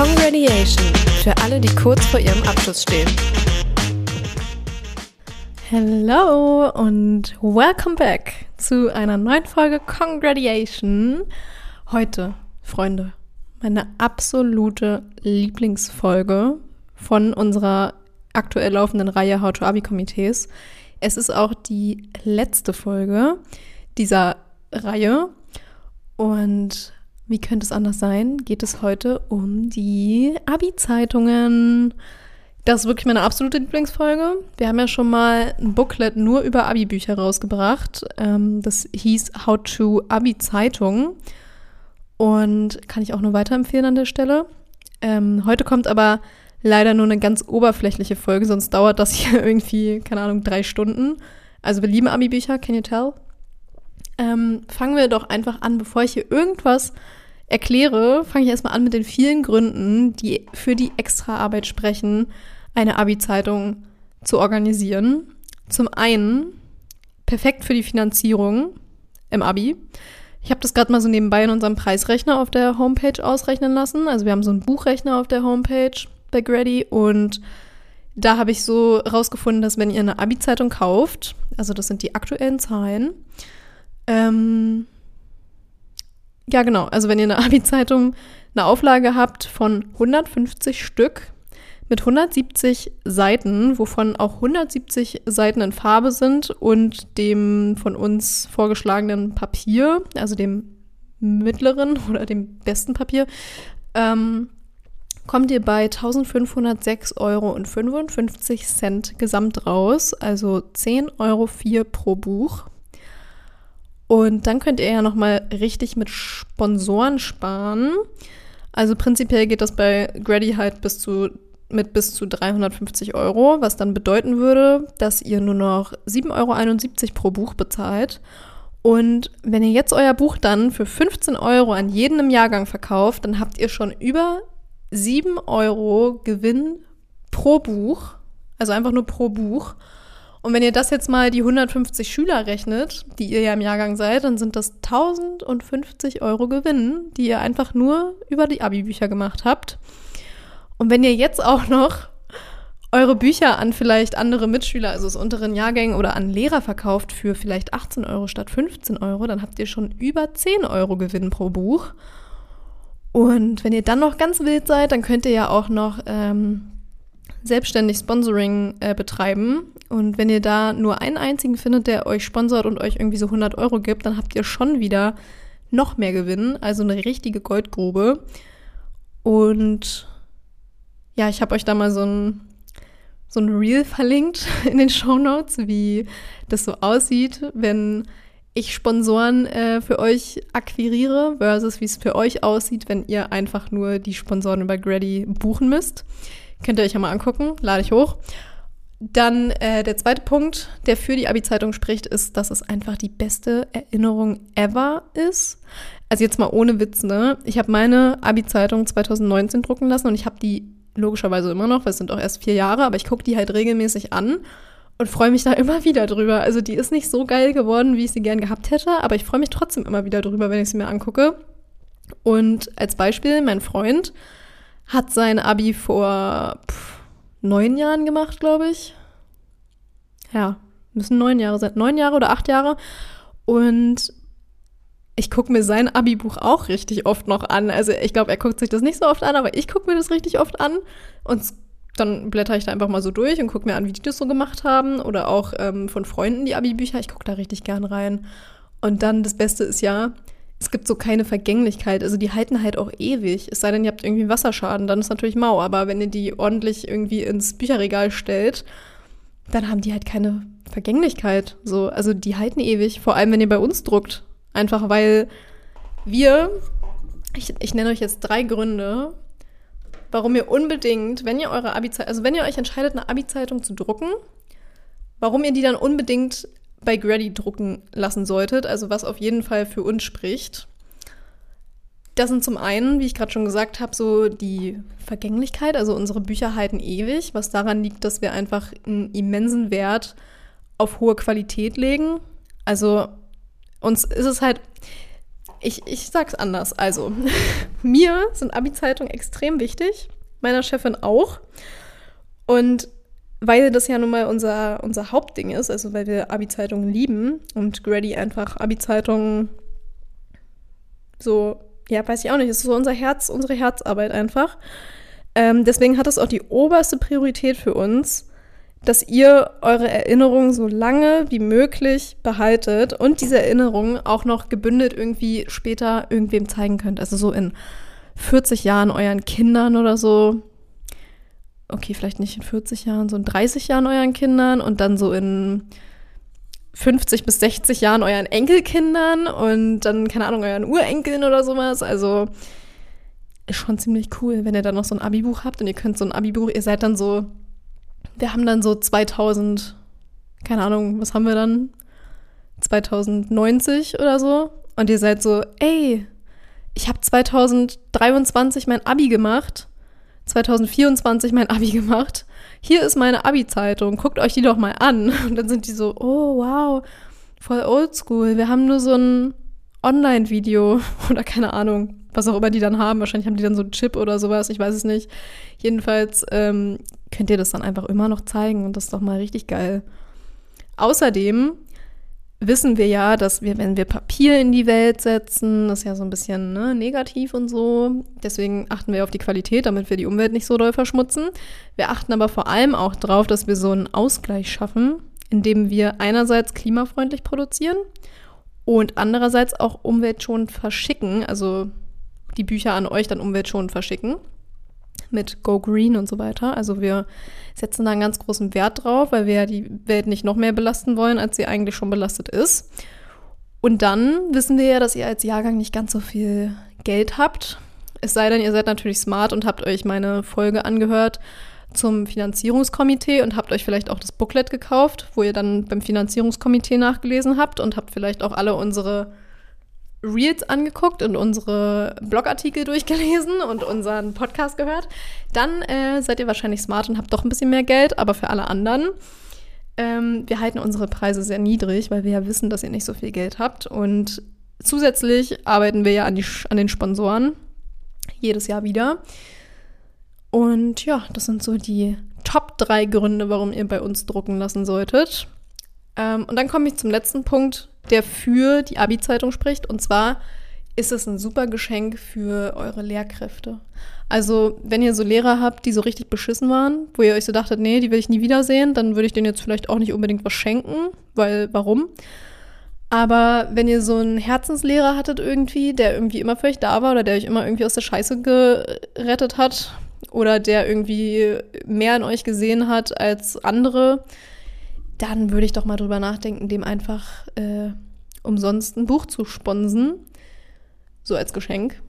Congratulation für alle, die kurz vor ihrem Abschluss stehen. Hello und welcome back zu einer neuen Folge Congratulation. Heute, Freunde, meine absolute Lieblingsfolge von unserer aktuell laufenden Reihe How to Abi Komitees. Es ist auch die letzte Folge dieser Reihe und wie könnte es anders sein, geht es heute um die Abi-Zeitungen. Das ist wirklich meine absolute Lieblingsfolge. Wir haben ja schon mal ein Booklet nur über Abi-Bücher rausgebracht. Ähm, das hieß How to Abi-Zeitung und kann ich auch nur weiterempfehlen an der Stelle. Ähm, heute kommt aber leider nur eine ganz oberflächliche Folge, sonst dauert das hier irgendwie, keine Ahnung, drei Stunden. Also wir lieben Abi-Bücher, can you tell? Ähm, fangen wir doch einfach an, bevor ich hier irgendwas erkläre, fange ich erstmal an mit den vielen Gründen, die für die Extraarbeit sprechen, eine Abi-Zeitung zu organisieren. Zum einen perfekt für die Finanzierung im Abi. Ich habe das gerade mal so nebenbei in unserem Preisrechner auf der Homepage ausrechnen lassen. Also wir haben so einen Buchrechner auf der Homepage bei Grady und da habe ich so rausgefunden, dass wenn ihr eine Abi-Zeitung kauft, also das sind die aktuellen Zahlen, ähm, ja genau, also wenn ihr eine Abi-Zeitung eine Auflage habt von 150 Stück mit 170 Seiten, wovon auch 170 Seiten in Farbe sind und dem von uns vorgeschlagenen Papier, also dem mittleren oder dem besten Papier, ähm, kommt ihr bei 1506,55 Euro gesamt raus, also 10,04 Euro pro Buch. Und dann könnt ihr ja nochmal richtig mit Sponsoren sparen. Also prinzipiell geht das bei Grady halt bis zu, mit bis zu 350 Euro, was dann bedeuten würde, dass ihr nur noch 7,71 Euro pro Buch bezahlt. Und wenn ihr jetzt euer Buch dann für 15 Euro an jeden im Jahrgang verkauft, dann habt ihr schon über 7 Euro Gewinn pro Buch. Also einfach nur pro Buch. Und wenn ihr das jetzt mal die 150 Schüler rechnet, die ihr ja im Jahrgang seid, dann sind das 1050 Euro Gewinn, die ihr einfach nur über die Abi-Bücher gemacht habt. Und wenn ihr jetzt auch noch eure Bücher an vielleicht andere Mitschüler, also aus unteren Jahrgängen oder an Lehrer verkauft für vielleicht 18 Euro statt 15 Euro, dann habt ihr schon über 10 Euro Gewinn pro Buch. Und wenn ihr dann noch ganz wild seid, dann könnt ihr ja auch noch ähm, selbstständig Sponsoring äh, betreiben. Und wenn ihr da nur einen einzigen findet, der euch sponsert und euch irgendwie so 100 Euro gibt, dann habt ihr schon wieder noch mehr Gewinn, also eine richtige Goldgrube. Und ja, ich habe euch da mal so ein, so ein Reel verlinkt in den Show Notes, wie das so aussieht, wenn ich Sponsoren äh, für euch akquiriere versus wie es für euch aussieht, wenn ihr einfach nur die Sponsoren über Grady buchen müsst. Könnt ihr euch ja mal angucken, lade ich hoch. Dann äh, der zweite Punkt, der für die Abi-Zeitung spricht, ist, dass es einfach die beste Erinnerung ever ist. Also jetzt mal ohne Witz, ne? Ich habe meine Abi-Zeitung 2019 drucken lassen und ich habe die logischerweise immer noch, weil es sind auch erst vier Jahre, aber ich gucke die halt regelmäßig an und freue mich da immer wieder drüber. Also die ist nicht so geil geworden, wie ich sie gern gehabt hätte, aber ich freue mich trotzdem immer wieder drüber, wenn ich sie mir angucke. Und als Beispiel, mein Freund hat sein Abi vor pff, neun Jahren gemacht, glaube ich. Ja, müssen neun Jahre sein. Neun Jahre oder acht Jahre. Und ich gucke mir sein Abi-Buch auch richtig oft noch an. Also ich glaube, er guckt sich das nicht so oft an, aber ich gucke mir das richtig oft an. Und dann blätter ich da einfach mal so durch und gucke mir an, wie die das so gemacht haben. Oder auch ähm, von Freunden die Abi-Bücher. Ich gucke da richtig gern rein. Und dann das Beste ist ja, es gibt so keine Vergänglichkeit. Also die halten halt auch ewig. Es sei denn, ihr habt irgendwie Wasserschaden, dann ist natürlich mau. Aber wenn ihr die ordentlich irgendwie ins Bücherregal stellt, dann haben die halt keine Vergänglichkeit. So, also die halten ewig. Vor allem, wenn ihr bei uns druckt. Einfach weil wir, ich, ich nenne euch jetzt drei Gründe, warum ihr unbedingt, wenn ihr eure Abi-Zeitung, also wenn ihr euch entscheidet, eine Abi-Zeitung zu drucken, warum ihr die dann unbedingt bei Grady drucken lassen solltet, also was auf jeden Fall für uns spricht. Das sind zum einen, wie ich gerade schon gesagt habe, so die Vergänglichkeit. Also unsere Bücher halten ewig, was daran liegt, dass wir einfach einen immensen Wert auf hohe Qualität legen. Also uns ist es halt, ich, ich sag's anders. Also, mir sind Abi-Zeitungen extrem wichtig, meiner Chefin auch. Und weil das ja nun mal unser, unser Hauptding ist, also weil wir Abi-Zeitungen lieben und Grady einfach Abi-Zeitungen so, ja, weiß ich auch nicht, ist so unser Herz, unsere Herzarbeit einfach. Ähm, deswegen hat es auch die oberste Priorität für uns, dass ihr eure Erinnerungen so lange wie möglich behaltet und diese Erinnerungen auch noch gebündelt irgendwie später irgendwem zeigen könnt. Also so in 40 Jahren euren Kindern oder so. Okay, vielleicht nicht in 40 Jahren, so in 30 Jahren euren Kindern und dann so in 50 bis 60 Jahren euren Enkelkindern und dann, keine Ahnung, euren Urenkeln oder sowas. Also ist schon ziemlich cool, wenn ihr dann noch so ein Abi-Buch habt und ihr könnt so ein Abi-Buch, ihr seid dann so wir haben dann so 2000, keine Ahnung, was haben wir dann? 2090 oder so. Und ihr seid so, ey, ich habe 2023 mein Abi gemacht, 2024 mein Abi gemacht. Hier ist meine Abi-Zeitung, guckt euch die doch mal an. Und dann sind die so, oh wow, voll oldschool. Wir haben nur so ein Online-Video oder keine Ahnung, was auch immer die dann haben. Wahrscheinlich haben die dann so einen Chip oder sowas, ich weiß es nicht. Jedenfalls ähm, könnt ihr das dann einfach immer noch zeigen und das ist doch mal richtig geil. Außerdem wissen wir ja, dass wir, wenn wir Papier in die Welt setzen, das ist ja so ein bisschen ne, negativ und so. Deswegen achten wir auf die Qualität, damit wir die Umwelt nicht so doll verschmutzen. Wir achten aber vor allem auch darauf, dass wir so einen Ausgleich schaffen, indem wir einerseits klimafreundlich produzieren und andererseits auch umweltschonend verschicken, also die Bücher an euch dann umweltschonend verschicken mit Go Green und so weiter. Also wir setzen da einen ganz großen Wert drauf, weil wir ja die Welt nicht noch mehr belasten wollen, als sie eigentlich schon belastet ist. Und dann wissen wir ja, dass ihr als Jahrgang nicht ganz so viel Geld habt. Es sei denn, ihr seid natürlich smart und habt euch meine Folge angehört zum Finanzierungskomitee und habt euch vielleicht auch das Booklet gekauft, wo ihr dann beim Finanzierungskomitee nachgelesen habt und habt vielleicht auch alle unsere Reels angeguckt und unsere Blogartikel durchgelesen und unseren Podcast gehört, dann äh, seid ihr wahrscheinlich smart und habt doch ein bisschen mehr Geld, aber für alle anderen. Ähm, wir halten unsere Preise sehr niedrig, weil wir ja wissen, dass ihr nicht so viel Geld habt. Und zusätzlich arbeiten wir ja an, die, an den Sponsoren jedes Jahr wieder. Und ja, das sind so die Top drei Gründe, warum ihr bei uns drucken lassen solltet. Ähm, und dann komme ich zum letzten Punkt, der für die Abi-Zeitung spricht. Und zwar ist es ein super Geschenk für eure Lehrkräfte. Also, wenn ihr so Lehrer habt, die so richtig beschissen waren, wo ihr euch so dachtet, nee, die will ich nie wiedersehen, dann würde ich denen jetzt vielleicht auch nicht unbedingt was schenken, weil warum? Aber wenn ihr so einen Herzenslehrer hattet irgendwie, der irgendwie immer für euch da war oder der euch immer irgendwie aus der Scheiße gerettet hat oder der irgendwie mehr in euch gesehen hat als andere, dann würde ich doch mal drüber nachdenken, dem einfach äh, umsonst ein Buch zu sponsen. So als Geschenk.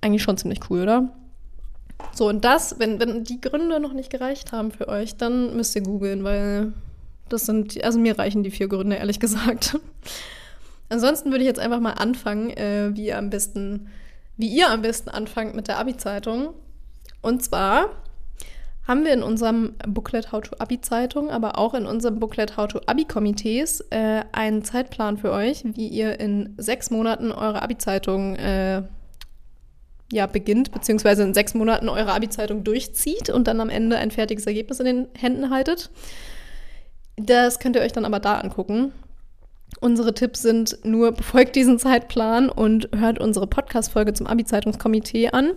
Eigentlich schon ziemlich cool, oder? So, und das, wenn, wenn die Gründe noch nicht gereicht haben für euch, dann müsst ihr googeln, weil das sind, also mir reichen die vier Gründe, ehrlich gesagt. Ansonsten würde ich jetzt einfach mal anfangen, äh, wie ihr am besten, wie ihr am besten anfangt mit der Abi-Zeitung. Und zwar haben wir in unserem Booklet How to Abi Zeitung, aber auch in unserem Booklet How to Abi Komitees äh, einen Zeitplan für euch, wie ihr in sechs Monaten eure Abi Zeitung äh, ja, beginnt, beziehungsweise in sechs Monaten eure Abi Zeitung durchzieht und dann am Ende ein fertiges Ergebnis in den Händen haltet. Das könnt ihr euch dann aber da angucken. Unsere Tipps sind nur, befolgt diesen Zeitplan und hört unsere Podcast-Folge zum Abi-Zeitungskomitee an.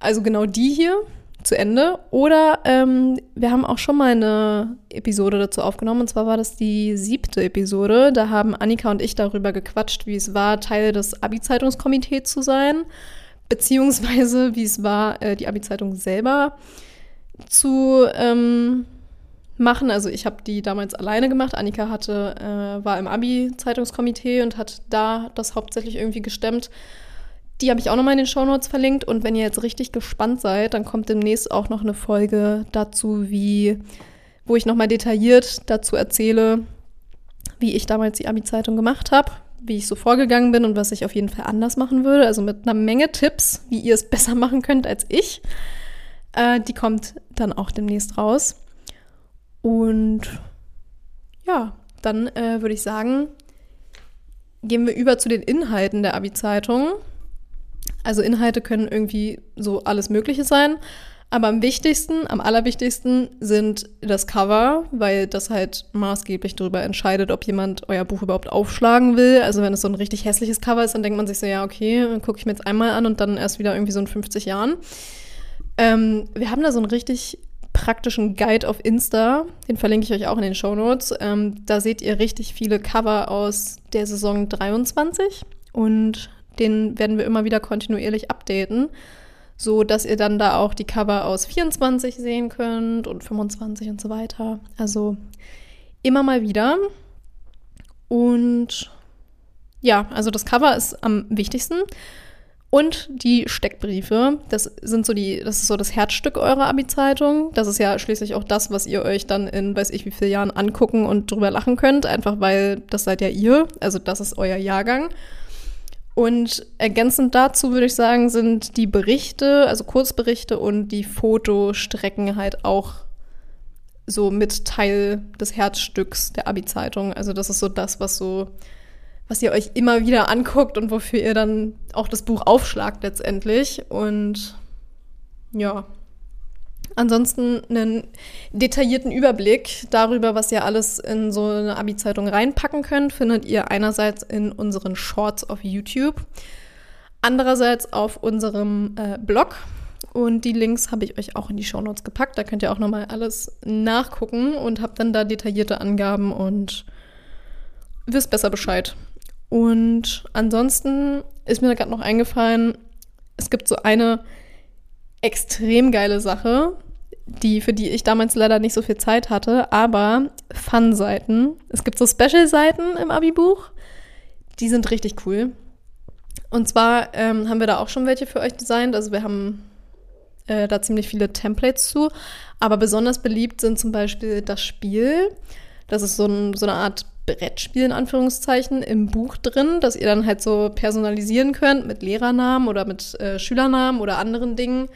Also genau die hier zu Ende. Oder ähm, wir haben auch schon mal eine Episode dazu aufgenommen. Und zwar war das die siebte Episode. Da haben Annika und ich darüber gequatscht, wie es war, Teil des Abi-Zeitungskomitees zu sein. Beziehungsweise wie es war, äh, die Abi-Zeitung selber zu ähm, machen. Also ich habe die damals alleine gemacht. Annika hatte, äh, war im Abi-Zeitungskomitee und hat da das hauptsächlich irgendwie gestemmt. Die habe ich auch nochmal in den Shownotes verlinkt. Und wenn ihr jetzt richtig gespannt seid, dann kommt demnächst auch noch eine Folge dazu, wie, wo ich nochmal detailliert dazu erzähle, wie ich damals die Abi-Zeitung gemacht habe, wie ich so vorgegangen bin und was ich auf jeden Fall anders machen würde. Also mit einer Menge Tipps, wie ihr es besser machen könnt als ich. Äh, die kommt dann auch demnächst raus. Und ja, dann äh, würde ich sagen, gehen wir über zu den Inhalten der Abi-Zeitung. Also Inhalte können irgendwie so alles Mögliche sein. Aber am wichtigsten, am allerwichtigsten sind das Cover, weil das halt maßgeblich darüber entscheidet, ob jemand euer Buch überhaupt aufschlagen will. Also wenn es so ein richtig hässliches Cover ist, dann denkt man sich so, ja, okay, gucke ich mir jetzt einmal an und dann erst wieder irgendwie so in 50 Jahren. Ähm, wir haben da so einen richtig praktischen Guide auf Insta, den verlinke ich euch auch in den Show Notes. Ähm, da seht ihr richtig viele Cover aus der Saison 23 und den werden wir immer wieder kontinuierlich updaten so dass ihr dann da auch die Cover aus 24 sehen könnt und 25 und so weiter. Also immer mal wieder. Und ja, also das Cover ist am wichtigsten. Und die Steckbriefe, das sind so die, das ist so das Herzstück eurer Abi-Zeitung. Das ist ja schließlich auch das, was ihr euch dann in weiß ich wie vielen Jahren angucken und drüber lachen könnt, einfach weil das seid ja ihr, also das ist euer Jahrgang. Und ergänzend dazu würde ich sagen, sind die Berichte, also Kurzberichte und die Fotostrecken halt auch so mit Teil des Herzstücks der Abi-Zeitung. Also das ist so das, was so, was ihr euch immer wieder anguckt und wofür ihr dann auch das Buch aufschlagt letztendlich. Und ja, Ansonsten einen detaillierten Überblick darüber, was ihr alles in so eine Abi-Zeitung reinpacken könnt, findet ihr einerseits in unseren Shorts auf YouTube, andererseits auf unserem äh, Blog. Und die Links habe ich euch auch in die Shownotes gepackt. Da könnt ihr auch nochmal alles nachgucken und habt dann da detaillierte Angaben und wisst besser Bescheid. Und ansonsten ist mir da gerade noch eingefallen, es gibt so eine extrem geile Sache, die, für die ich damals leider nicht so viel Zeit hatte, aber Fun-Seiten. Es gibt so Special-Seiten im Abi-Buch, die sind richtig cool. Und zwar ähm, haben wir da auch schon welche für euch designt. Also wir haben äh, da ziemlich viele Templates zu. Aber besonders beliebt sind zum Beispiel das Spiel. Das ist so, ein, so eine Art Brettspiel in Anführungszeichen im Buch drin, das ihr dann halt so personalisieren könnt mit Lehrernamen oder mit äh, Schülernamen oder anderen Dingen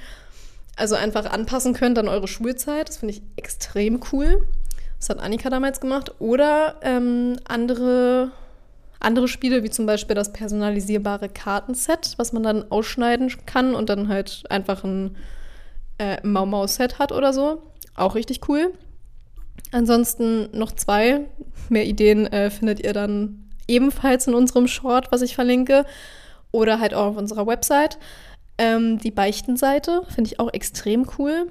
also einfach anpassen könnt an eure Schulzeit. Das finde ich extrem cool. Das hat Annika damals gemacht. Oder ähm, andere, andere Spiele, wie zum Beispiel das personalisierbare Kartenset, was man dann ausschneiden kann und dann halt einfach ein äh, Mau-Mau-Set hat oder so. Auch richtig cool. Ansonsten noch zwei. Mehr Ideen äh, findet ihr dann ebenfalls in unserem Short, was ich verlinke. Oder halt auch auf unserer Website. Ähm, die Beichtenseite finde ich auch extrem cool.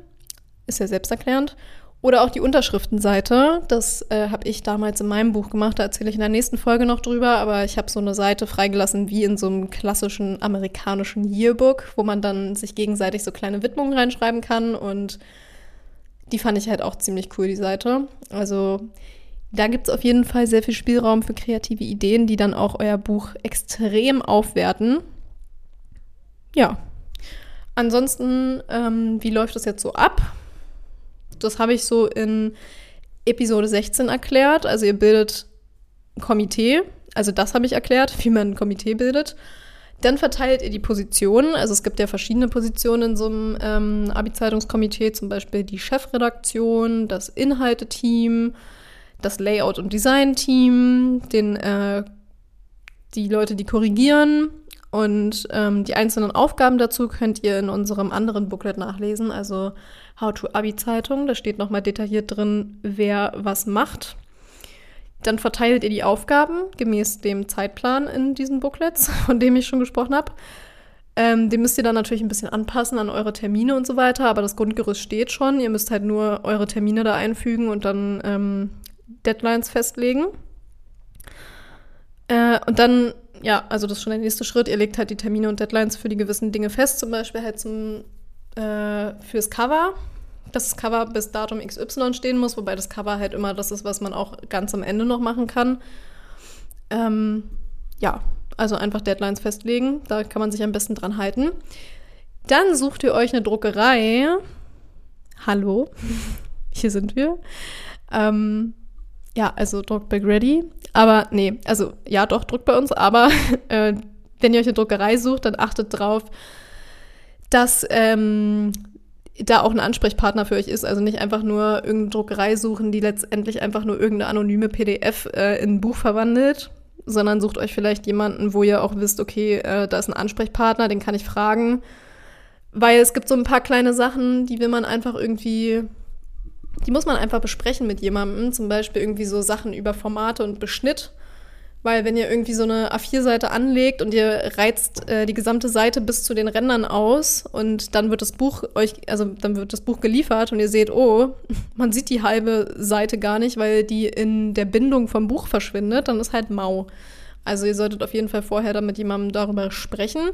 Ist ja selbsterklärend. Oder auch die Unterschriftenseite. Das äh, habe ich damals in meinem Buch gemacht. Da erzähle ich in der nächsten Folge noch drüber. Aber ich habe so eine Seite freigelassen wie in so einem klassischen amerikanischen Yearbook, wo man dann sich gegenseitig so kleine Widmungen reinschreiben kann. Und die fand ich halt auch ziemlich cool, die Seite. Also da gibt es auf jeden Fall sehr viel Spielraum für kreative Ideen, die dann auch euer Buch extrem aufwerten. Ja, Ansonsten, ähm, wie läuft das jetzt so ab? Das habe ich so in Episode 16 erklärt. Also ihr bildet ein Komitee. Also das habe ich erklärt, wie man ein Komitee bildet. Dann verteilt ihr die Positionen. Also es gibt ja verschiedene Positionen in so einem ähm, Abi-Zeitungskomitee, zum Beispiel die Chefredaktion, das Inhalteteam, das Layout- und Design-Team, äh, die Leute, die korrigieren und ähm, die einzelnen Aufgaben dazu könnt ihr in unserem anderen Booklet nachlesen, also How to Abi-Zeitung. Da steht nochmal detailliert drin, wer was macht. Dann verteilt ihr die Aufgaben gemäß dem Zeitplan in diesen Booklets, von dem ich schon gesprochen habe. Ähm, den müsst ihr dann natürlich ein bisschen anpassen an eure Termine und so weiter, aber das Grundgerüst steht schon. Ihr müsst halt nur eure Termine da einfügen und dann ähm, Deadlines festlegen. Äh, und dann ja, also das ist schon der nächste Schritt. Ihr legt halt die Termine und Deadlines für die gewissen Dinge fest, zum Beispiel halt zum, äh, fürs Cover, dass das Cover bis Datum XY stehen muss, wobei das Cover halt immer das ist, was man auch ganz am Ende noch machen kann. Ähm, ja, also einfach Deadlines festlegen, da kann man sich am besten dran halten. Dann sucht ihr euch eine Druckerei. Hallo, hier sind wir. Ähm, ja, also Druckback Ready. Aber nee, also ja, doch, druckt bei uns, aber äh, wenn ihr euch eine Druckerei sucht, dann achtet drauf, dass ähm, da auch ein Ansprechpartner für euch ist. Also nicht einfach nur irgendeine Druckerei suchen, die letztendlich einfach nur irgendeine anonyme PDF äh, in ein Buch verwandelt, sondern sucht euch vielleicht jemanden, wo ihr auch wisst, okay, äh, da ist ein Ansprechpartner, den kann ich fragen. Weil es gibt so ein paar kleine Sachen, die will man einfach irgendwie, die muss man einfach besprechen mit jemandem. Zum Beispiel irgendwie so Sachen über Formate und Beschnitt. Weil wenn ihr irgendwie so eine A4-Seite anlegt und ihr reizt äh, die gesamte Seite bis zu den Rändern aus und dann wird das Buch euch, also dann wird das Buch geliefert und ihr seht, oh, man sieht die halbe Seite gar nicht, weil die in der Bindung vom Buch verschwindet, dann ist halt mau. Also ihr solltet auf jeden Fall vorher dann mit jemandem darüber sprechen.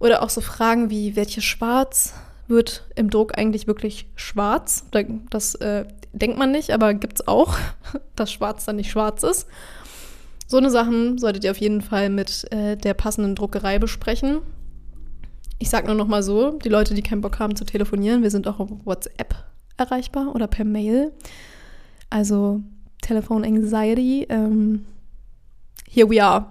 Oder auch so Fragen wie, welches Schwarz wird im Druck eigentlich wirklich schwarz? Das äh, denkt man nicht, aber gibt es auch, dass Schwarz dann nicht schwarz ist. So eine Sachen solltet ihr auf jeden Fall mit äh, der passenden Druckerei besprechen. Ich sage nur noch mal so, die Leute, die keinen Bock haben zu telefonieren, wir sind auch auf WhatsApp erreichbar oder per Mail. Also Telefon Anxiety, ähm, here we are.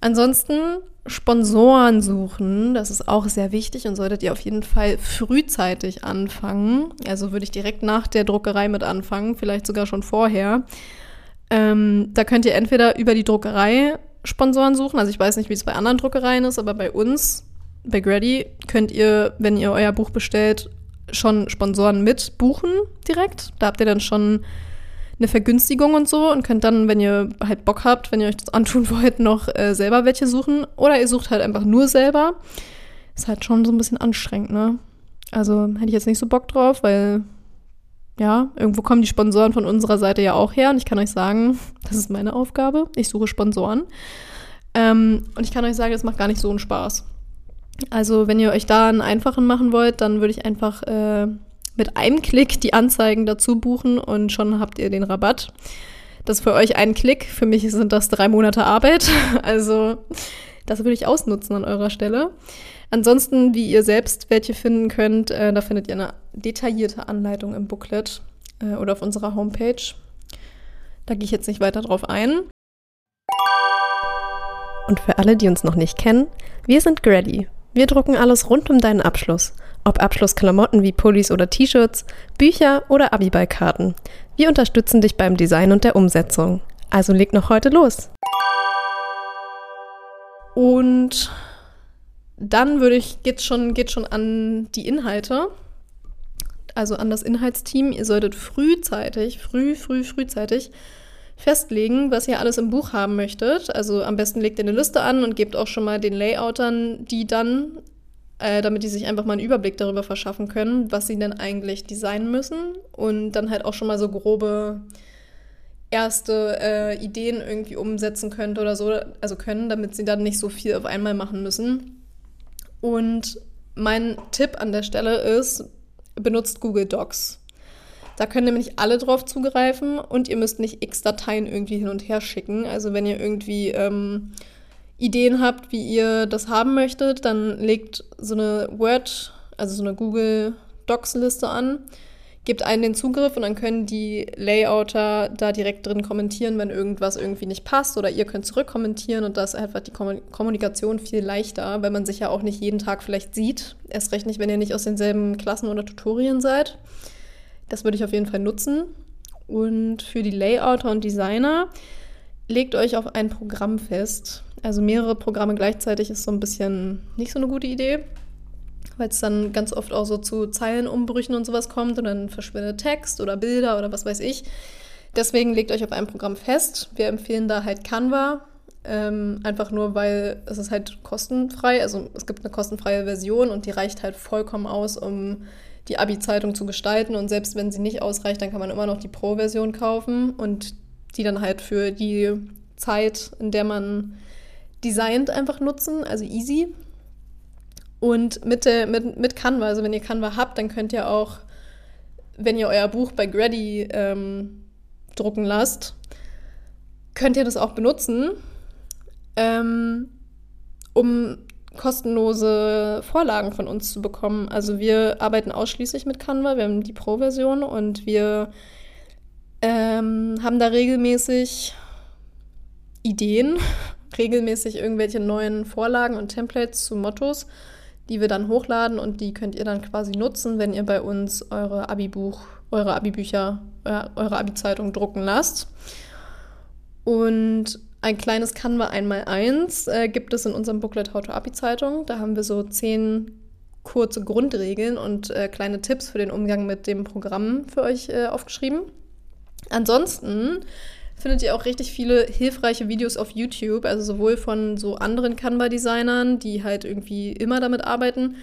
Ansonsten Sponsoren suchen, das ist auch sehr wichtig und solltet ihr auf jeden Fall frühzeitig anfangen. Also würde ich direkt nach der Druckerei mit anfangen, vielleicht sogar schon vorher. Ähm, da könnt ihr entweder über die Druckerei Sponsoren suchen. Also ich weiß nicht, wie es bei anderen Druckereien ist, aber bei uns, bei Grady, könnt ihr, wenn ihr euer Buch bestellt, schon Sponsoren mit buchen direkt. Da habt ihr dann schon eine Vergünstigung und so und könnt dann, wenn ihr halt Bock habt, wenn ihr euch das antun wollt, noch äh, selber welche suchen. Oder ihr sucht halt einfach nur selber. Ist halt schon so ein bisschen anstrengend, ne? Also hätte ich jetzt nicht so Bock drauf, weil ja, irgendwo kommen die Sponsoren von unserer Seite ja auch her und ich kann euch sagen, das ist meine Aufgabe. Ich suche Sponsoren. Ähm, und ich kann euch sagen, es macht gar nicht so einen Spaß. Also, wenn ihr euch da einen einfachen machen wollt, dann würde ich einfach äh, mit einem Klick die Anzeigen dazu buchen und schon habt ihr den Rabatt. Das ist für euch ein Klick, für mich sind das drei Monate Arbeit. Also, das würde ich ausnutzen an eurer Stelle. Ansonsten, wie ihr selbst welche finden könnt, äh, da findet ihr eine detaillierte Anleitung im Booklet äh, oder auf unserer Homepage. Da gehe ich jetzt nicht weiter drauf ein. Und für alle, die uns noch nicht kennen, wir sind Grady. Wir drucken alles rund um deinen Abschluss. Ob Abschlussklamotten wie Pullis oder T-Shirts, Bücher oder Abiballkarten. Wir unterstützen dich beim Design und der Umsetzung. Also leg noch heute los. Und dann würde ich, geht schon, geht schon an die Inhalte, also an das Inhaltsteam. Ihr solltet frühzeitig, früh, früh, frühzeitig festlegen, was ihr alles im Buch haben möchtet. Also am besten legt ihr eine Liste an und gebt auch schon mal den Layoutern die dann, äh, damit die sich einfach mal einen Überblick darüber verschaffen können, was sie denn eigentlich designen müssen und dann halt auch schon mal so grobe erste äh, Ideen irgendwie umsetzen könnt oder so, also können, damit sie dann nicht so viel auf einmal machen müssen. Und mein Tipp an der Stelle ist, benutzt Google Docs. Da können nämlich alle drauf zugreifen und ihr müsst nicht x Dateien irgendwie hin und her schicken. Also wenn ihr irgendwie ähm, Ideen habt, wie ihr das haben möchtet, dann legt so eine Word, also so eine Google Docs Liste an gebt einen den Zugriff und dann können die Layouter da direkt drin kommentieren, wenn irgendwas irgendwie nicht passt oder ihr könnt zurückkommentieren und das einfach die Kommunikation viel leichter, weil man sich ja auch nicht jeden Tag vielleicht sieht. Erst recht nicht, wenn ihr nicht aus denselben Klassen oder Tutorien seid. Das würde ich auf jeden Fall nutzen. Und für die Layouter und Designer legt euch auf ein Programm fest. Also mehrere Programme gleichzeitig ist so ein bisschen nicht so eine gute Idee weil es dann ganz oft auch so zu Zeilenumbrüchen und sowas kommt und dann verschwindet Text oder Bilder oder was weiß ich. Deswegen legt euch auf ein Programm fest. Wir empfehlen da halt Canva, ähm, einfach nur, weil es ist halt kostenfrei. Also es gibt eine kostenfreie Version und die reicht halt vollkommen aus, um die Abi-Zeitung zu gestalten. Und selbst wenn sie nicht ausreicht, dann kann man immer noch die Pro-Version kaufen und die dann halt für die Zeit, in der man designt, einfach nutzen. Also easy. Und mit, der, mit, mit Canva, also wenn ihr Canva habt, dann könnt ihr auch, wenn ihr euer Buch bei Grady ähm, drucken lasst, könnt ihr das auch benutzen, ähm, um kostenlose Vorlagen von uns zu bekommen. Also wir arbeiten ausschließlich mit Canva, wir haben die Pro-Version und wir ähm, haben da regelmäßig Ideen, regelmäßig irgendwelche neuen Vorlagen und Templates zu Mottos die wir dann hochladen und die könnt ihr dann quasi nutzen, wenn ihr bei uns eure Abi-Buch, eure Abi-Bücher, äh, eure Abi-Zeitung drucken lasst. Und ein kleines Canva einmal eins äh, gibt es in unserem Booklet How to Abi Zeitung. Da haben wir so zehn kurze Grundregeln und äh, kleine Tipps für den Umgang mit dem Programm für euch äh, aufgeschrieben. Ansonsten findet ihr auch richtig viele hilfreiche Videos auf YouTube, also sowohl von so anderen Canva-Designern, die halt irgendwie immer damit arbeiten,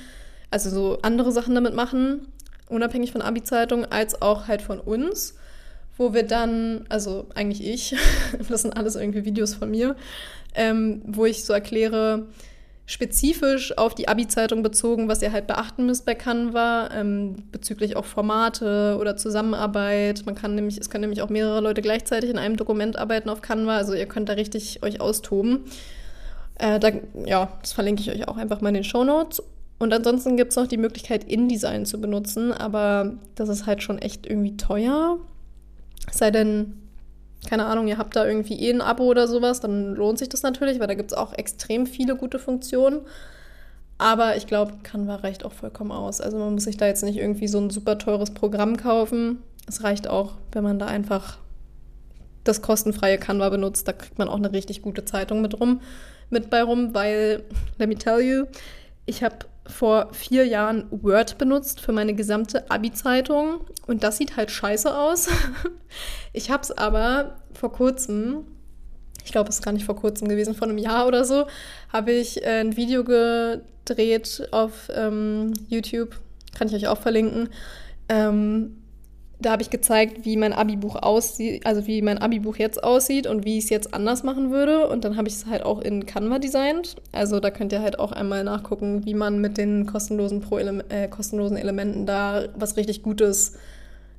also so andere Sachen damit machen, unabhängig von Abi-Zeitung, als auch halt von uns, wo wir dann, also eigentlich ich, das sind alles irgendwie Videos von mir, ähm, wo ich so erkläre, spezifisch auf die Abi-Zeitung bezogen, was ihr halt beachten müsst bei Canva, ähm, bezüglich auch Formate oder Zusammenarbeit. Man kann nämlich, es können nämlich auch mehrere Leute gleichzeitig in einem Dokument arbeiten auf Canva, also ihr könnt da richtig euch austoben. Äh, da, ja, das verlinke ich euch auch einfach mal in den Show Notes. Und ansonsten gibt es noch die Möglichkeit, InDesign zu benutzen, aber das ist halt schon echt irgendwie teuer. Sei denn, keine Ahnung, ihr habt da irgendwie eh ein Abo oder sowas, dann lohnt sich das natürlich, weil da gibt es auch extrem viele gute Funktionen. Aber ich glaube, Canva reicht auch vollkommen aus. Also man muss sich da jetzt nicht irgendwie so ein super teures Programm kaufen. Es reicht auch, wenn man da einfach das kostenfreie Canva benutzt. Da kriegt man auch eine richtig gute Zeitung mit rum, mit bei rum, weil, let me tell you, ich habe vor vier Jahren Word benutzt für meine gesamte Abi-Zeitung und das sieht halt scheiße aus. Ich habe es aber vor kurzem, ich glaube, es ist gar nicht vor kurzem gewesen, vor einem Jahr oder so, habe ich äh, ein Video gedreht auf ähm, YouTube, kann ich euch auch verlinken. Ähm, da habe ich gezeigt, wie mein Abi-Buch aussieht, also wie mein Abi-Buch jetzt aussieht und wie ich es jetzt anders machen würde. Und dann habe ich es halt auch in Canva designt. Also da könnt ihr halt auch einmal nachgucken, wie man mit den kostenlosen, Pro -Ele äh, kostenlosen Elementen da was richtig Gutes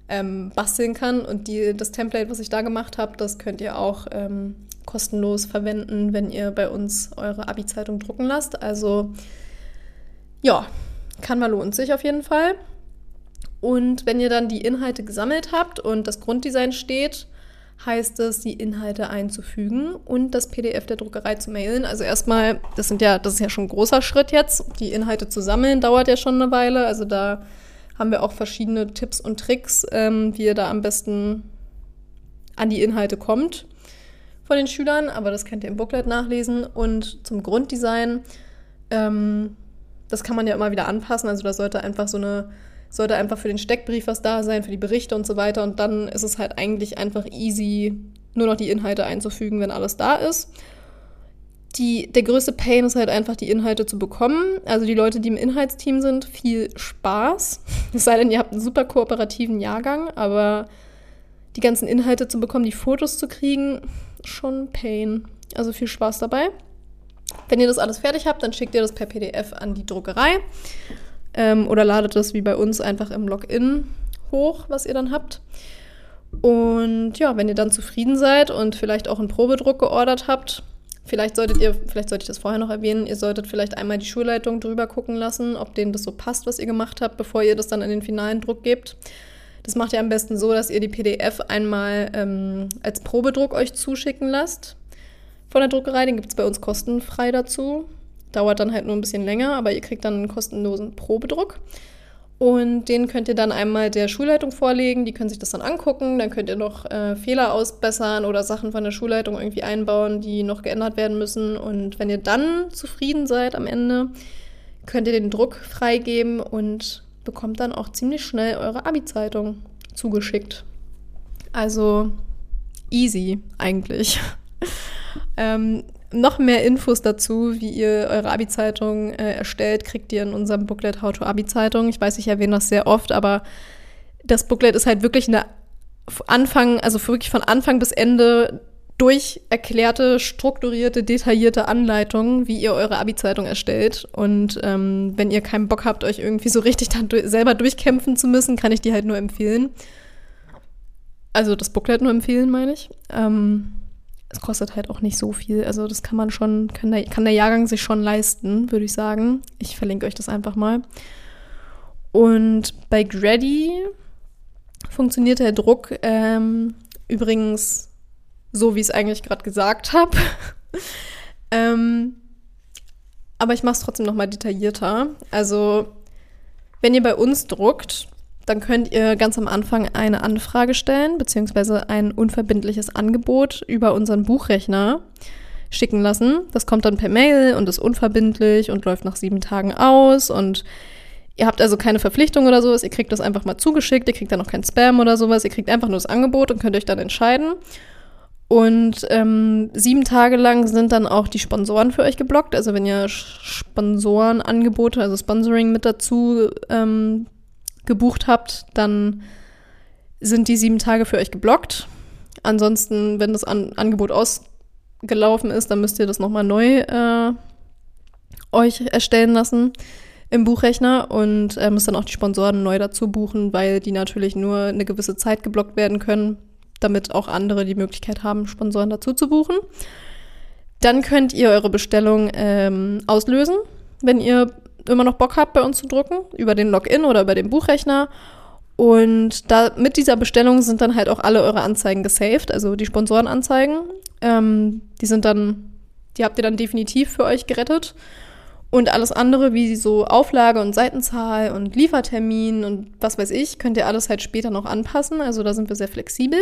ähm, basteln kann. Und die, das Template, was ich da gemacht habe, das könnt ihr auch ähm, kostenlos verwenden, wenn ihr bei uns eure Abi-Zeitung drucken lasst. Also ja, Canva lohnt sich auf jeden Fall. Und wenn ihr dann die Inhalte gesammelt habt und das Grunddesign steht, heißt es, die Inhalte einzufügen und das PDF der Druckerei zu mailen. Also erstmal, das sind ja, das ist ja schon ein großer Schritt jetzt. Die Inhalte zu sammeln dauert ja schon eine Weile. Also da haben wir auch verschiedene Tipps und Tricks, ähm, wie ihr da am besten an die Inhalte kommt von den Schülern. Aber das könnt ihr im Booklet nachlesen. Und zum Grunddesign, ähm, das kann man ja immer wieder anpassen. Also da sollte einfach so eine sollte einfach für den Steckbrief was da sein, für die Berichte und so weiter. Und dann ist es halt eigentlich einfach easy, nur noch die Inhalte einzufügen, wenn alles da ist. Die, der größte Pain ist halt einfach, die Inhalte zu bekommen. Also die Leute, die im Inhaltsteam sind, viel Spaß. Es sei denn, ihr habt einen super kooperativen Jahrgang, aber die ganzen Inhalte zu bekommen, die Fotos zu kriegen, schon Pain. Also viel Spaß dabei. Wenn ihr das alles fertig habt, dann schickt ihr das per PDF an die Druckerei. Ähm, oder ladet das wie bei uns einfach im Login hoch, was ihr dann habt. Und ja, wenn ihr dann zufrieden seid und vielleicht auch einen Probedruck geordert habt, vielleicht solltet ihr, vielleicht sollte ich das vorher noch erwähnen, ihr solltet vielleicht einmal die Schulleitung drüber gucken lassen, ob denen das so passt, was ihr gemacht habt, bevor ihr das dann in den finalen Druck gebt. Das macht ihr am besten so, dass ihr die PDF einmal ähm, als Probedruck euch zuschicken lasst von der Druckerei. Den gibt es bei uns kostenfrei dazu. Dauert dann halt nur ein bisschen länger, aber ihr kriegt dann einen kostenlosen Probedruck. Und den könnt ihr dann einmal der Schulleitung vorlegen. Die können sich das dann angucken. Dann könnt ihr noch äh, Fehler ausbessern oder Sachen von der Schulleitung irgendwie einbauen, die noch geändert werden müssen. Und wenn ihr dann zufrieden seid am Ende, könnt ihr den Druck freigeben und bekommt dann auch ziemlich schnell eure Abi-Zeitung zugeschickt. Also easy eigentlich. ähm, noch mehr Infos dazu, wie ihr eure Abi-Zeitung äh, erstellt, kriegt ihr in unserem Booklet How to Abi-Zeitung. Ich weiß, ich erwähne das sehr oft, aber das Booklet ist halt wirklich eine Anfang, also wirklich von Anfang bis Ende durch erklärte, strukturierte, detaillierte Anleitungen, wie ihr eure Abi-Zeitung erstellt. Und ähm, wenn ihr keinen Bock habt, euch irgendwie so richtig dann durch, selber durchkämpfen zu müssen, kann ich die halt nur empfehlen. Also das Booklet nur empfehlen, meine ich. Ähm, es kostet halt auch nicht so viel. Also das kann man schon, kann der, kann der Jahrgang sich schon leisten, würde ich sagen. Ich verlinke euch das einfach mal. Und bei Grady funktioniert der Druck ähm, übrigens so, wie ich es eigentlich gerade gesagt habe. ähm, aber ich mache es trotzdem noch mal detaillierter. Also wenn ihr bei uns druckt, dann könnt ihr ganz am Anfang eine Anfrage stellen, beziehungsweise ein unverbindliches Angebot über unseren Buchrechner schicken lassen. Das kommt dann per Mail und ist unverbindlich und läuft nach sieben Tagen aus und Ihr habt also keine Verpflichtung oder sowas, ihr kriegt das einfach mal zugeschickt, ihr kriegt dann auch kein Spam oder sowas, ihr kriegt einfach nur das Angebot und könnt euch dann entscheiden. Und ähm, sieben Tage lang sind dann auch die Sponsoren für euch geblockt. Also wenn ihr Sponsorenangebote, also Sponsoring mit dazu ähm, gebucht habt, dann sind die sieben Tage für euch geblockt. Ansonsten, wenn das An Angebot ausgelaufen ist, dann müsst ihr das nochmal neu äh, euch erstellen lassen im Buchrechner und äh, muss dann auch die Sponsoren neu dazu buchen, weil die natürlich nur eine gewisse Zeit geblockt werden können, damit auch andere die Möglichkeit haben, Sponsoren dazu zu buchen. Dann könnt ihr eure Bestellung ähm, auslösen, wenn ihr immer noch Bock habt, bei uns zu drucken, über den Login oder über den Buchrechner. Und da mit dieser Bestellung sind dann halt auch alle eure Anzeigen gesaved, also die Sponsorenanzeigen. Ähm, die sind dann, die habt ihr dann definitiv für euch gerettet. Und alles andere, wie so Auflage und Seitenzahl und Liefertermin und was weiß ich, könnt ihr alles halt später noch anpassen. Also da sind wir sehr flexibel.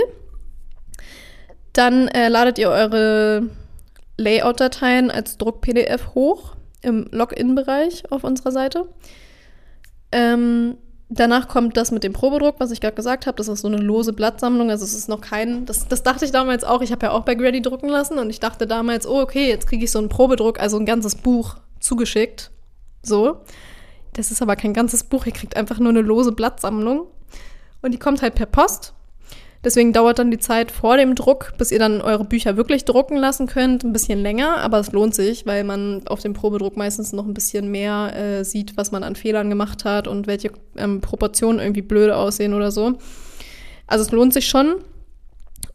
Dann äh, ladet ihr eure Layout-Dateien als Druck-PDF hoch im Login-Bereich auf unserer Seite. Ähm, danach kommt das mit dem Probedruck, was ich gerade gesagt habe. Das ist so eine lose Blattsammlung. Also es ist noch kein. Das, das dachte ich damals auch. Ich habe ja auch bei Grady drucken lassen und ich dachte damals, oh, okay, jetzt kriege ich so einen Probedruck, also ein ganzes Buch zugeschickt. So. Das ist aber kein ganzes Buch, ihr kriegt einfach nur eine lose Blattsammlung. Und die kommt halt per Post. Deswegen dauert dann die Zeit vor dem Druck, bis ihr dann eure Bücher wirklich drucken lassen könnt, ein bisschen länger, aber es lohnt sich, weil man auf dem Probedruck meistens noch ein bisschen mehr äh, sieht, was man an Fehlern gemacht hat und welche ähm, Proportionen irgendwie blöde aussehen oder so. Also es lohnt sich schon.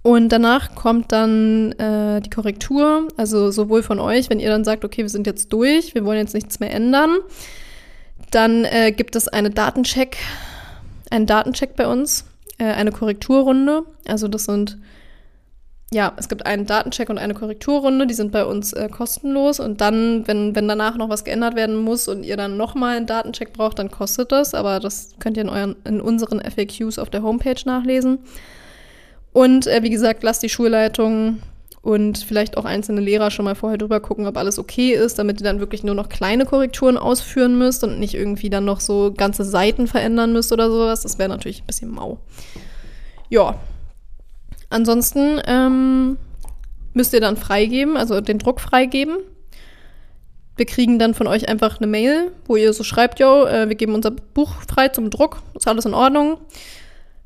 Und danach kommt dann äh, die Korrektur, also sowohl von euch, wenn ihr dann sagt, okay, wir sind jetzt durch, wir wollen jetzt nichts mehr ändern, dann äh, gibt es eine Datencheck, einen Datencheck bei uns, äh, eine Korrekturrunde. Also das sind, ja, es gibt einen Datencheck und eine Korrekturrunde, die sind bei uns äh, kostenlos. Und dann, wenn, wenn danach noch was geändert werden muss und ihr dann nochmal einen Datencheck braucht, dann kostet das. Aber das könnt ihr in, euren, in unseren FAQs auf der Homepage nachlesen. Und äh, wie gesagt, lasst die Schulleitung und vielleicht auch einzelne Lehrer schon mal vorher drüber gucken, ob alles okay ist, damit ihr dann wirklich nur noch kleine Korrekturen ausführen müsst und nicht irgendwie dann noch so ganze Seiten verändern müsst oder sowas. Das wäre natürlich ein bisschen mau. Ja. Ansonsten ähm, müsst ihr dann freigeben, also den Druck freigeben. Wir kriegen dann von euch einfach eine Mail, wo ihr so schreibt, yo, äh, wir geben unser Buch frei zum Druck, ist alles in Ordnung.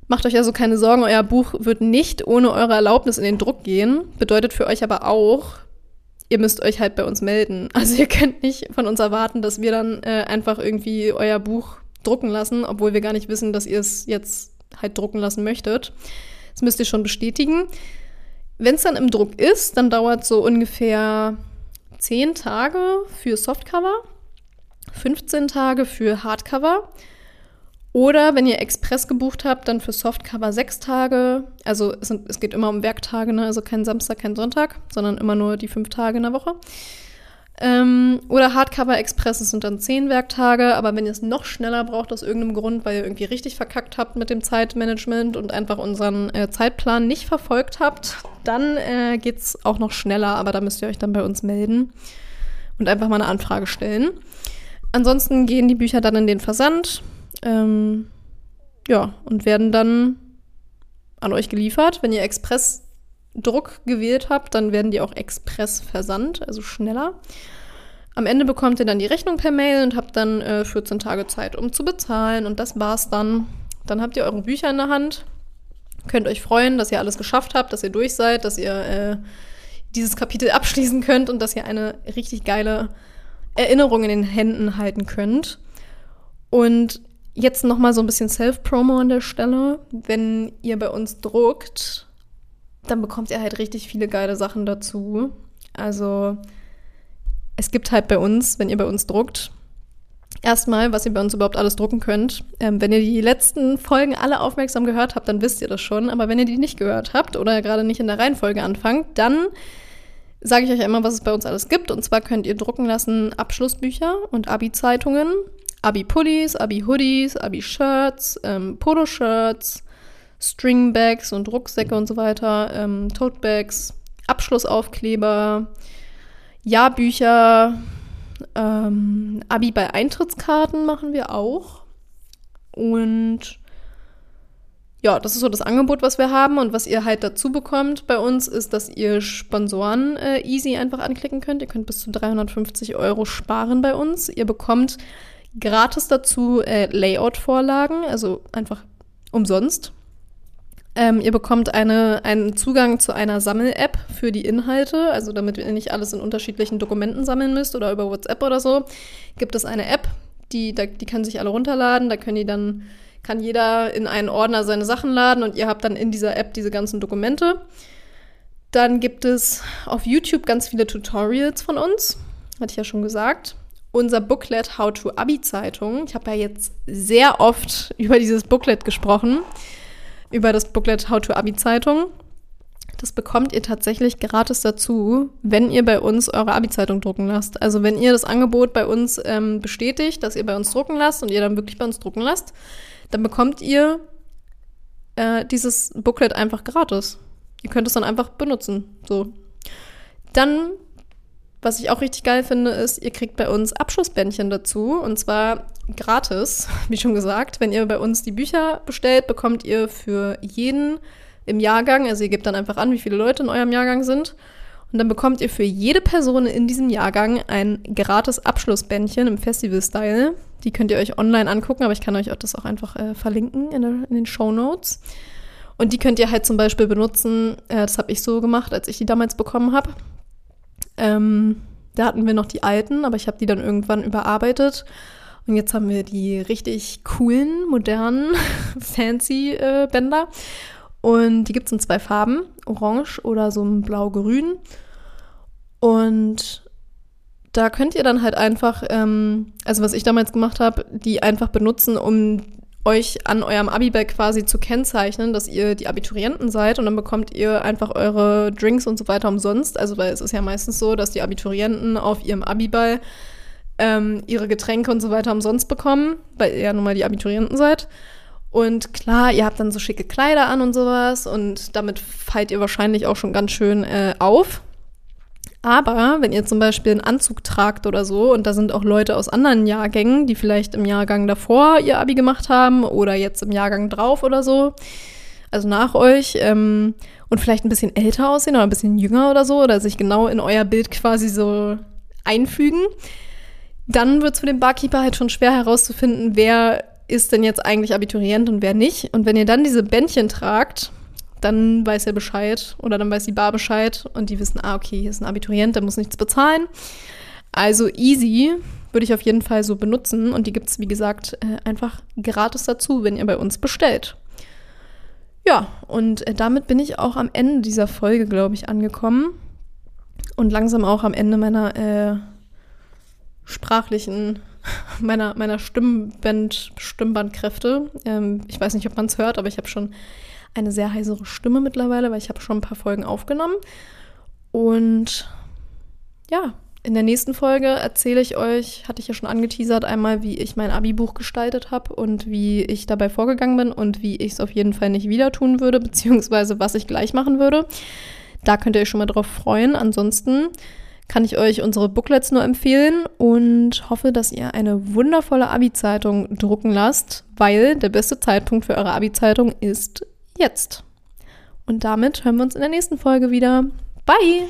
Macht euch also keine Sorgen, euer Buch wird nicht ohne eure Erlaubnis in den Druck gehen. Bedeutet für euch aber auch, ihr müsst euch halt bei uns melden. Also ihr könnt nicht von uns erwarten, dass wir dann äh, einfach irgendwie euer Buch drucken lassen, obwohl wir gar nicht wissen, dass ihr es jetzt halt drucken lassen möchtet. Das müsst ihr schon bestätigen. Wenn es dann im Druck ist, dann dauert so ungefähr 10 Tage für Softcover, 15 Tage für Hardcover oder wenn ihr Express gebucht habt, dann für Softcover sechs Tage. Also es, sind, es geht immer um Werktage, ne? also kein Samstag, kein Sonntag, sondern immer nur die fünf Tage in der Woche. Ähm, oder Hardcover Express, das sind dann zehn Werktage. Aber wenn ihr es noch schneller braucht aus irgendeinem Grund, weil ihr irgendwie richtig verkackt habt mit dem Zeitmanagement und einfach unseren äh, Zeitplan nicht verfolgt habt, dann äh, geht es auch noch schneller. Aber da müsst ihr euch dann bei uns melden und einfach mal eine Anfrage stellen. Ansonsten gehen die Bücher dann in den Versand. Ähm, ja, und werden dann an euch geliefert. Wenn ihr Express-Druck gewählt habt, dann werden die auch Express versandt, also schneller. Am Ende bekommt ihr dann die Rechnung per Mail und habt dann äh, 14 Tage Zeit, um zu bezahlen. Und das war's dann. Dann habt ihr eure Bücher in der Hand. Könnt euch freuen, dass ihr alles geschafft habt, dass ihr durch seid, dass ihr äh, dieses Kapitel abschließen könnt und dass ihr eine richtig geile Erinnerung in den Händen halten könnt. Und Jetzt noch mal so ein bisschen Self-Promo an der Stelle. Wenn ihr bei uns druckt, dann bekommt ihr halt richtig viele geile Sachen dazu. Also es gibt halt bei uns, wenn ihr bei uns druckt, erstmal, was ihr bei uns überhaupt alles drucken könnt. Ähm, wenn ihr die letzten Folgen alle aufmerksam gehört habt, dann wisst ihr das schon. Aber wenn ihr die nicht gehört habt oder gerade nicht in der Reihenfolge anfangt, dann sage ich euch einmal, was es bei uns alles gibt. Und zwar könnt ihr drucken lassen Abschlussbücher und Abi-Zeitungen, Abi-Pullis, Abi-Hoodies, Abi-Shirts, ähm, Poloshirts, Stringbags und Rucksäcke und so weiter, ähm, Totebags, Abschlussaufkleber, Jahrbücher, ähm, Abi bei Eintrittskarten machen wir auch. Und ja, das ist so das Angebot, was wir haben. Und was ihr halt dazu bekommt bei uns, ist, dass ihr Sponsoren äh, easy einfach anklicken könnt. Ihr könnt bis zu 350 Euro sparen bei uns. Ihr bekommt gratis dazu äh, Layout-Vorlagen, also einfach umsonst. Ähm, ihr bekommt eine, einen Zugang zu einer Sammel-App für die Inhalte, also damit ihr nicht alles in unterschiedlichen Dokumenten sammeln müsst oder über WhatsApp oder so, gibt es eine App, die, da, die kann sich alle runterladen, da können die dann, kann jeder in einen Ordner seine Sachen laden und ihr habt dann in dieser App diese ganzen Dokumente. Dann gibt es auf YouTube ganz viele Tutorials von uns, hatte ich ja schon gesagt. Unser Booklet How to Abi Zeitung. Ich habe ja jetzt sehr oft über dieses Booklet gesprochen über das Booklet How to Abi Zeitung. Das bekommt ihr tatsächlich gratis dazu, wenn ihr bei uns eure Abi-Zeitung drucken lasst. Also wenn ihr das Angebot bei uns ähm, bestätigt, dass ihr bei uns drucken lasst und ihr dann wirklich bei uns drucken lasst, dann bekommt ihr äh, dieses Booklet einfach gratis. Ihr könnt es dann einfach benutzen. So. Dann was ich auch richtig geil finde, ist, ihr kriegt bei uns Abschlussbändchen dazu. Und zwar gratis, wie schon gesagt. Wenn ihr bei uns die Bücher bestellt, bekommt ihr für jeden im Jahrgang, also ihr gebt dann einfach an, wie viele Leute in eurem Jahrgang sind. Und dann bekommt ihr für jede Person in diesem Jahrgang ein gratis Abschlussbändchen im Festival-Style. Die könnt ihr euch online angucken, aber ich kann euch das auch einfach äh, verlinken in, der, in, den Show Notes. Und die könnt ihr halt zum Beispiel benutzen, äh, das habe ich so gemacht, als ich die damals bekommen habe. Ähm, da hatten wir noch die alten, aber ich habe die dann irgendwann überarbeitet. Und jetzt haben wir die richtig coolen, modernen, fancy äh, Bänder. Und die gibt es in zwei Farben, orange oder so ein blau-grün. Und da könnt ihr dann halt einfach, ähm, also was ich damals gemacht habe, die einfach benutzen, um euch an eurem Abibag quasi zu kennzeichnen, dass ihr die Abiturienten seid und dann bekommt ihr einfach eure Drinks und so weiter umsonst. Also weil es ist ja meistens so, dass die Abiturienten auf ihrem Abiball ähm, ihre Getränke und so weiter umsonst bekommen, weil ihr ja nun mal die Abiturienten seid. Und klar, ihr habt dann so schicke Kleider an und sowas und damit fallt ihr wahrscheinlich auch schon ganz schön äh, auf. Aber wenn ihr zum Beispiel einen Anzug tragt oder so, und da sind auch Leute aus anderen Jahrgängen, die vielleicht im Jahrgang davor ihr Abi gemacht haben oder jetzt im Jahrgang drauf oder so, also nach euch, ähm, und vielleicht ein bisschen älter aussehen oder ein bisschen jünger oder so, oder sich genau in euer Bild quasi so einfügen, dann wird es für den Barkeeper halt schon schwer herauszufinden, wer ist denn jetzt eigentlich Abiturient und wer nicht. Und wenn ihr dann diese Bändchen tragt, dann weiß er Bescheid oder dann weiß die Bar Bescheid und die wissen, ah, okay, hier ist ein Abiturient, der muss nichts bezahlen. Also easy würde ich auf jeden Fall so benutzen und die gibt es, wie gesagt, äh, einfach gratis dazu, wenn ihr bei uns bestellt. Ja, und äh, damit bin ich auch am Ende dieser Folge, glaube ich, angekommen und langsam auch am Ende meiner äh, sprachlichen, meiner, meiner Stimmband, Stimmbandkräfte. Ähm, ich weiß nicht, ob man es hört, aber ich habe schon eine sehr heisere Stimme mittlerweile, weil ich habe schon ein paar Folgen aufgenommen. Und ja, in der nächsten Folge erzähle ich euch, hatte ich ja schon angeteasert, einmal, wie ich mein Abi-Buch gestaltet habe und wie ich dabei vorgegangen bin und wie ich es auf jeden Fall nicht wieder tun würde, beziehungsweise was ich gleich machen würde. Da könnt ihr euch schon mal drauf freuen. Ansonsten kann ich euch unsere Booklets nur empfehlen und hoffe, dass ihr eine wundervolle Abi-Zeitung drucken lasst, weil der beste Zeitpunkt für eure Abi-Zeitung ist jetzt. Und damit hören wir uns in der nächsten Folge wieder. Bye!